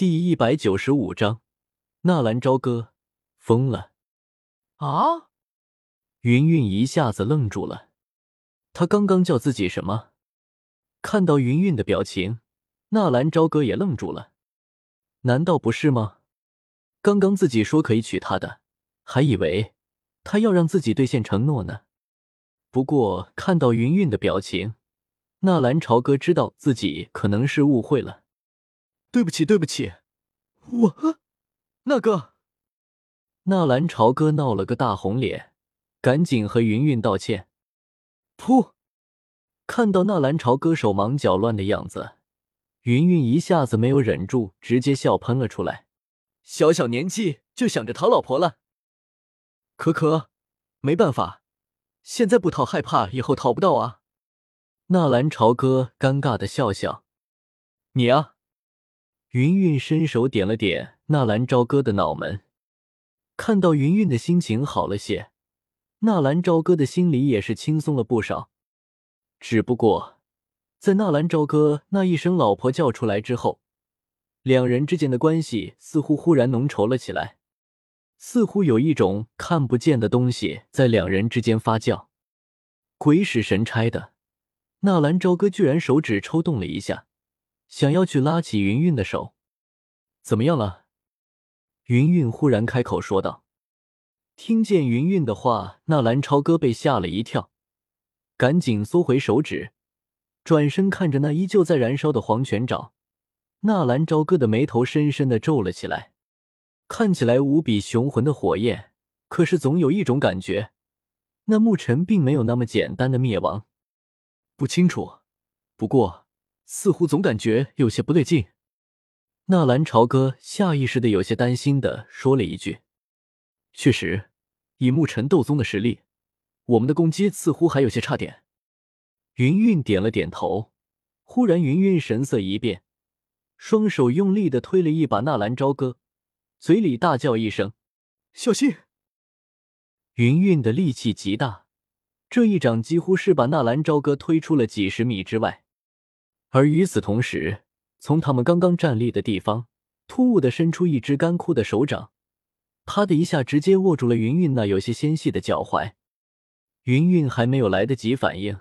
第一百九十五章，纳兰朝歌疯了啊！云云一下子愣住了，他刚刚叫自己什么？看到云云的表情，纳兰朝歌也愣住了。难道不是吗？刚刚自己说可以娶她的，还以为他要让自己兑现承诺呢。不过看到云云的表情，纳兰朝歌知道自己可能是误会了。对不起，对不起，我那个纳兰朝歌闹了个大红脸，赶紧和云云道歉。噗！看到纳兰朝歌手忙脚乱的样子，云云一下子没有忍住，直接笑喷了出来。小小年纪就想着讨老婆了，可可，没办法，现在不讨害怕以后讨不到啊。纳兰朝歌尴尬的笑笑。你啊。云云伸手点了点纳兰朝歌的脑门，看到云云的心情好了些，纳兰朝歌的心里也是轻松了不少。只不过，在纳兰朝歌那一声“老婆”叫出来之后，两人之间的关系似乎忽然浓稠了起来，似乎有一种看不见的东西在两人之间发酵。鬼使神差的，纳兰朝歌居然手指抽动了一下。想要去拉起云云的手，怎么样了？云云忽然开口说道。听见云云的话，纳兰超哥被吓了一跳，赶紧缩回手指，转身看着那依旧在燃烧的黄泉沼。纳兰朝歌的眉头深深的皱了起来，看起来无比雄浑的火焰，可是总有一种感觉，那牧尘并没有那么简单的灭亡。不清楚，不过。似乎总感觉有些不对劲，纳兰朝歌下意识的有些担心的说了一句：“确实，以牧尘斗宗的实力，我们的攻击似乎还有些差点。”云云点了点头，忽然云云神色一变，双手用力的推了一把纳兰朝歌，嘴里大叫一声：“小心！”云云的力气极大，这一掌几乎是把纳兰朝歌推出了几十米之外。而与此同时，从他们刚刚站立的地方，突兀的伸出一只干枯的手掌，啪的一下，直接握住了云云那有些纤细的脚踝。云云还没有来得及反应，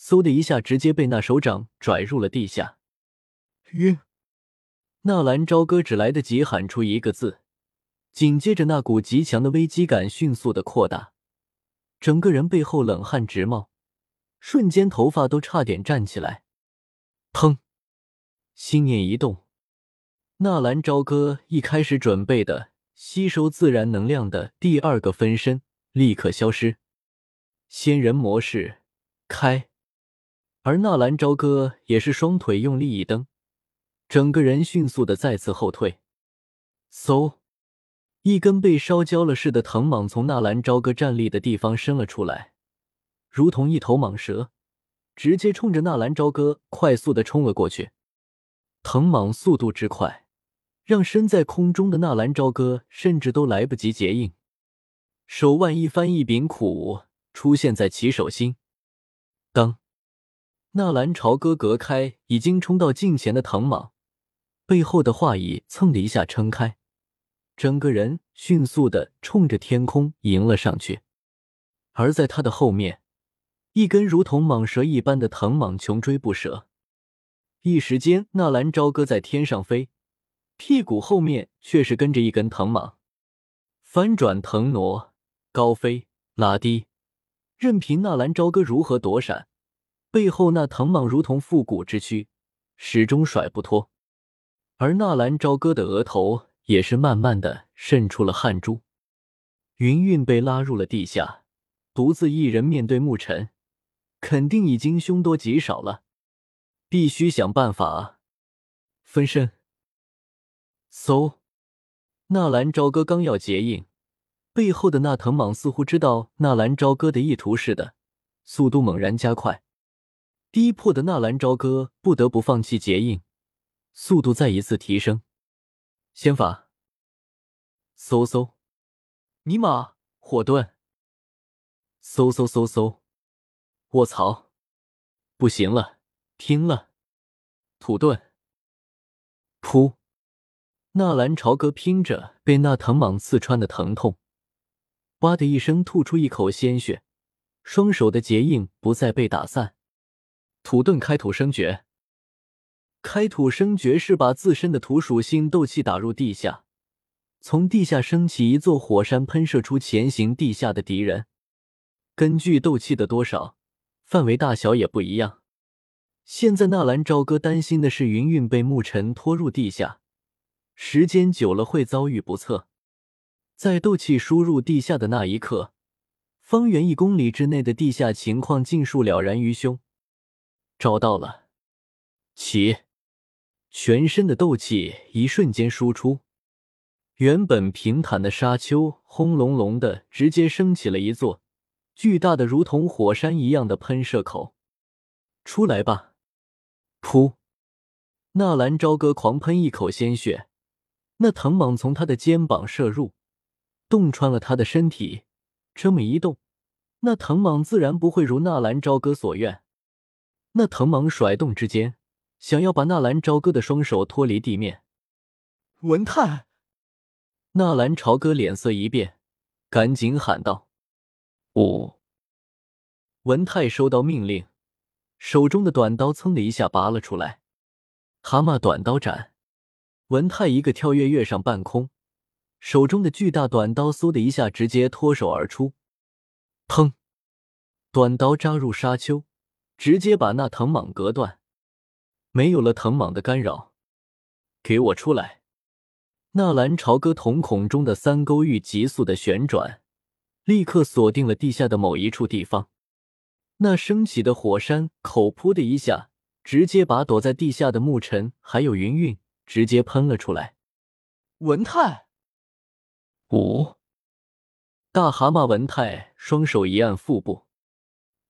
嗖的一下，直接被那手掌拽入了地下。晕！纳兰朝歌只来得及喊出一个字，紧接着那股极强的危机感迅速的扩大，整个人背后冷汗直冒，瞬间头发都差点站起来。砰！心念一动，纳兰朝歌一开始准备的吸收自然能量的第二个分身立刻消失，仙人模式开。而纳兰朝歌也是双腿用力一蹬，整个人迅速的再次后退。嗖！一根被烧焦了似的藤蟒从纳兰朝歌站立的地方伸了出来，如同一头蟒蛇。直接冲着纳兰朝歌快速的冲了过去，藤蟒速度之快，让身在空中的纳兰朝歌甚至都来不及接应，手腕一翻一柄苦出现在其手心。当纳兰朝歌隔开已经冲到近前的藤蟒，背后的画椅蹭的一下撑开，整个人迅速的冲着天空迎了上去，而在他的后面。一根如同蟒蛇一般的藤蟒穷追不舍，一时间，纳兰朝歌在天上飞，屁股后面却是跟着一根藤蟒，翻转腾挪，高飞拉低，任凭纳兰朝歌如何躲闪，背后那藤蟒如同复古之躯，始终甩不脱。而纳兰朝歌的额头也是慢慢的渗出了汗珠。云云被拉入了地下，独自一人面对牧尘。肯定已经凶多吉少了，必须想办法分身。嗖！纳兰朝歌刚要结印，背后的那藤蟒似乎知道纳兰朝歌的意图似的，速度猛然加快。逼迫的纳兰朝歌不得不放弃结印，速度再一次提升。仙法！嗖嗖！尼玛！火遁！嗖嗖嗖嗖！卧槽！不行了，拼了！土遁！噗！纳兰朝歌拼着被那藤蟒刺穿的疼痛，哇的一声吐出一口鲜血，双手的结印不再被打散。土遁开土生诀，开土生诀是把自身的土属性斗气打入地下，从地下升起一座火山，喷射出潜行地下的敌人。根据斗气的多少，范围大小也不一样。现在纳兰朝歌担心的是云云被沐尘拖入地下。时间久了会遭遇不测，在斗气输入地下的那一刻，方圆一公里之内的地下情况尽数了然于胸。找到了，起，全身的斗气一瞬间输出，原本平坦的沙丘轰隆隆的直接升起了一座巨大的如同火山一样的喷射口。出来吧！噗，纳兰朝歌狂喷一口鲜血。那藤蟒从他的肩膀射入，洞穿了他的身体。这么一动，那藤蟒自然不会如纳兰朝歌所愿。那藤蟒甩动之间，想要把纳兰朝歌的双手脱离地面。文泰，纳兰朝歌脸色一变，赶紧喊道：“五！”文泰收到命令，手中的短刀噌的一下拔了出来，蛤蟆短刀斩。文泰一个跳跃跃上半空，手中的巨大短刀嗖的一下直接脱手而出，砰！短刀扎入沙丘，直接把那藤蟒隔断。没有了藤蟒的干扰，给我出来！纳兰朝歌瞳孔中的三勾玉急速的旋转，立刻锁定了地下的某一处地方。那升起的火山口噗的一下，直接把躲在地下的沐尘还有云云。直接喷了出来，文泰，五大蛤蟆文泰双手一按腹部，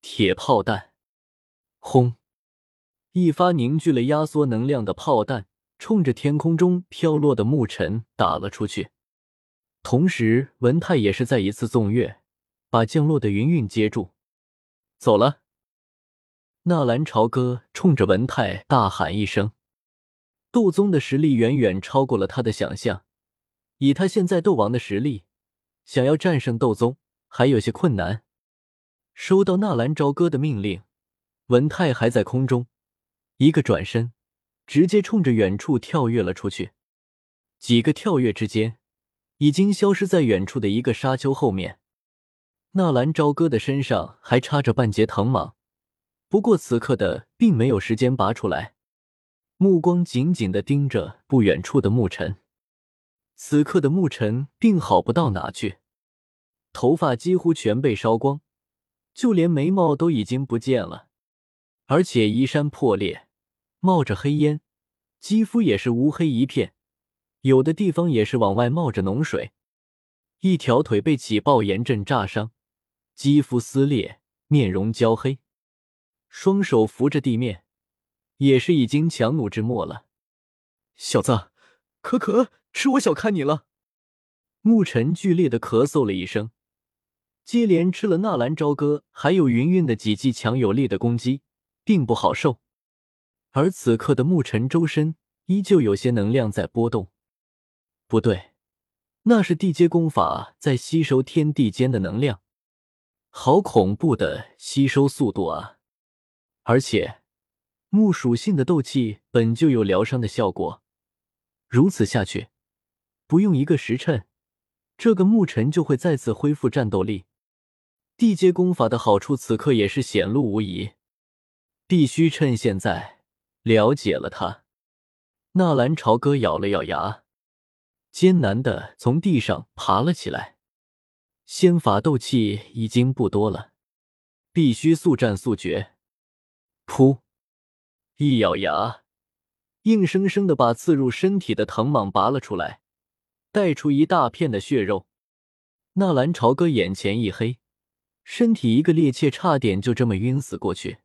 铁炮弹，轰！一发凝聚了压缩能量的炮弹冲着天空中飘落的暮尘打了出去，同时文泰也是再一次纵跃，把降落的云云接住，走了。纳兰朝歌冲着文泰大喊一声。斗宗的实力远远超过了他的想象，以他现在斗王的实力，想要战胜斗宗还有些困难。收到纳兰朝歌的命令，文泰还在空中，一个转身，直接冲着远处跳跃了出去。几个跳跃之间，已经消失在远处的一个沙丘后面。纳兰朝歌的身上还插着半截藤蟒，不过此刻的并没有时间拔出来。目光紧紧的盯着不远处的牧尘，此刻的牧尘并好不到哪去，头发几乎全被烧光，就连眉毛都已经不见了，而且衣衫破裂，冒着黑烟，肌肤也是乌黑一片，有的地方也是往外冒着脓水，一条腿被起爆炎阵炸伤，肌肤撕裂，面容焦黑，双手扶着地面。也是已经强弩之末了，小子，可可是我小看你了。沐尘剧烈的咳嗽了一声，接连吃了纳兰朝歌还有云云的几记强有力的攻击，并不好受。而此刻的沐尘周身依旧有些能量在波动，不对，那是地阶功法在吸收天地间的能量，好恐怖的吸收速度啊！而且。木属性的斗气本就有疗伤的效果，如此下去，不用一个时辰，这个牧尘就会再次恢复战斗力。地阶功法的好处此刻也是显露无遗，必须趁现在了解了它。纳兰朝歌咬了咬牙，艰难的从地上爬了起来。仙法斗气已经不多了，必须速战速决。噗！一咬牙，硬生生的把刺入身体的藤蟒拔了出来，带出一大片的血肉。纳兰朝歌眼前一黑，身体一个趔趄，差点就这么晕死过去。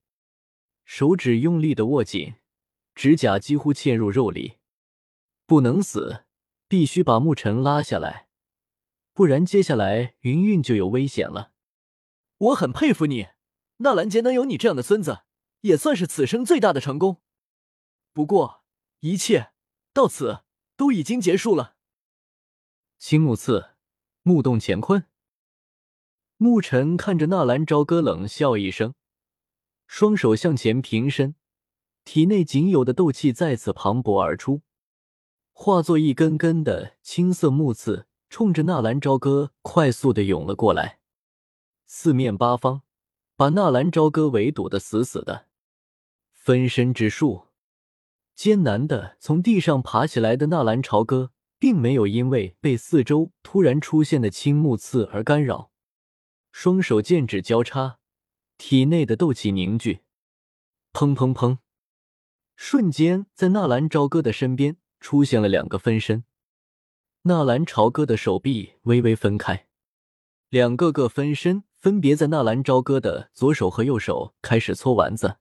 手指用力的握紧，指甲几乎嵌入肉里。不能死，必须把沐尘拉下来，不然接下来云云就有危险了。我很佩服你，纳兰杰能有你这样的孙子。也算是此生最大的成功。不过，一切到此都已经结束了。青木刺，木动乾坤。沐尘看着纳兰朝歌，冷笑一声，双手向前平伸，体内仅有的斗气再次磅礴而出，化作一根根的青色木刺，冲着纳兰朝歌快速的涌了过来。四面八方，把纳兰朝歌围堵的死死的。分身之术，艰难的从地上爬起来的纳兰朝歌，并没有因为被四周突然出现的青木刺而干扰。双手剑指交叉，体内的斗气凝聚，砰砰砰！瞬间，在纳兰朝歌的身边出现了两个分身。纳兰朝歌的手臂微微分开，两个个分身分别在纳兰朝歌的左手和右手开始搓丸子。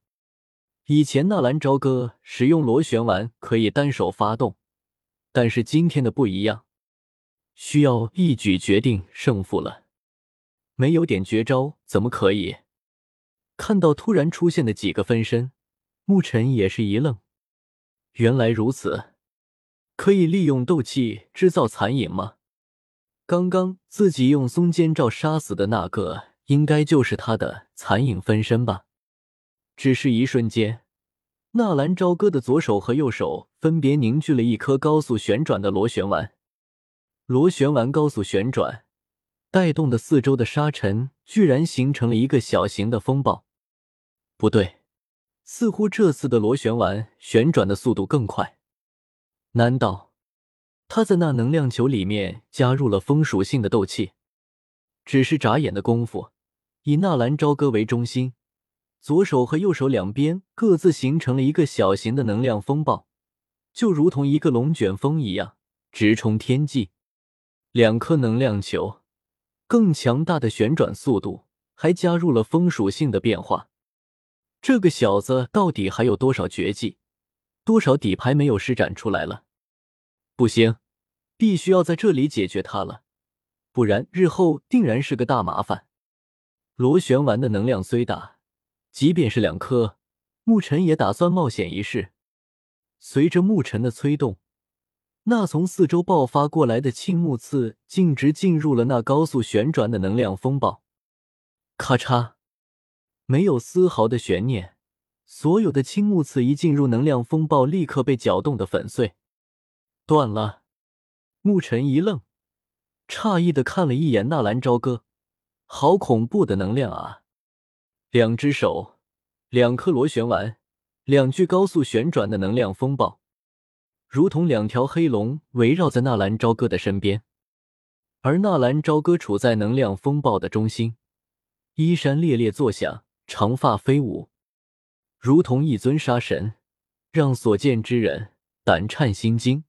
以前纳兰朝歌使用螺旋丸可以单手发动，但是今天的不一样，需要一举决定胜负了。没有点绝招怎么可以？看到突然出现的几个分身，沐尘也是一愣。原来如此，可以利用斗气制造残影吗？刚刚自己用松间罩杀死的那个，应该就是他的残影分身吧？只是一瞬间，纳兰朝歌的左手和右手分别凝聚了一颗高速旋转的螺旋丸，螺旋丸高速旋转。带动的四周的沙尘，居然形成了一个小型的风暴。不对，似乎这次的螺旋丸旋转的速度更快。难道他在那能量球里面加入了风属性的斗气？只是眨眼的功夫，以纳兰朝歌为中心，左手和右手两边各自形成了一个小型的能量风暴，就如同一个龙卷风一样直冲天际。两颗能量球。更强大的旋转速度，还加入了风属性的变化。这个小子到底还有多少绝技，多少底牌没有施展出来了？不行，必须要在这里解决他了，不然日后定然是个大麻烦。螺旋丸的能量虽大，即便是两颗，沐尘也打算冒险一试。随着沐尘的催动。那从四周爆发过来的青木刺，径直进入了那高速旋转的能量风暴。咔嚓，没有丝毫的悬念，所有的青木刺一进入能量风暴，立刻被搅动的粉碎，断了。沐尘一愣，诧异的看了一眼纳兰朝歌，好恐怖的能量啊！两只手，两颗螺旋丸，两具高速旋转的能量风暴。如同两条黑龙围绕在纳兰朝歌的身边，而纳兰朝歌处在能量风暴的中心，衣衫猎猎作响，长发飞舞，如同一尊杀神，让所见之人胆颤心惊。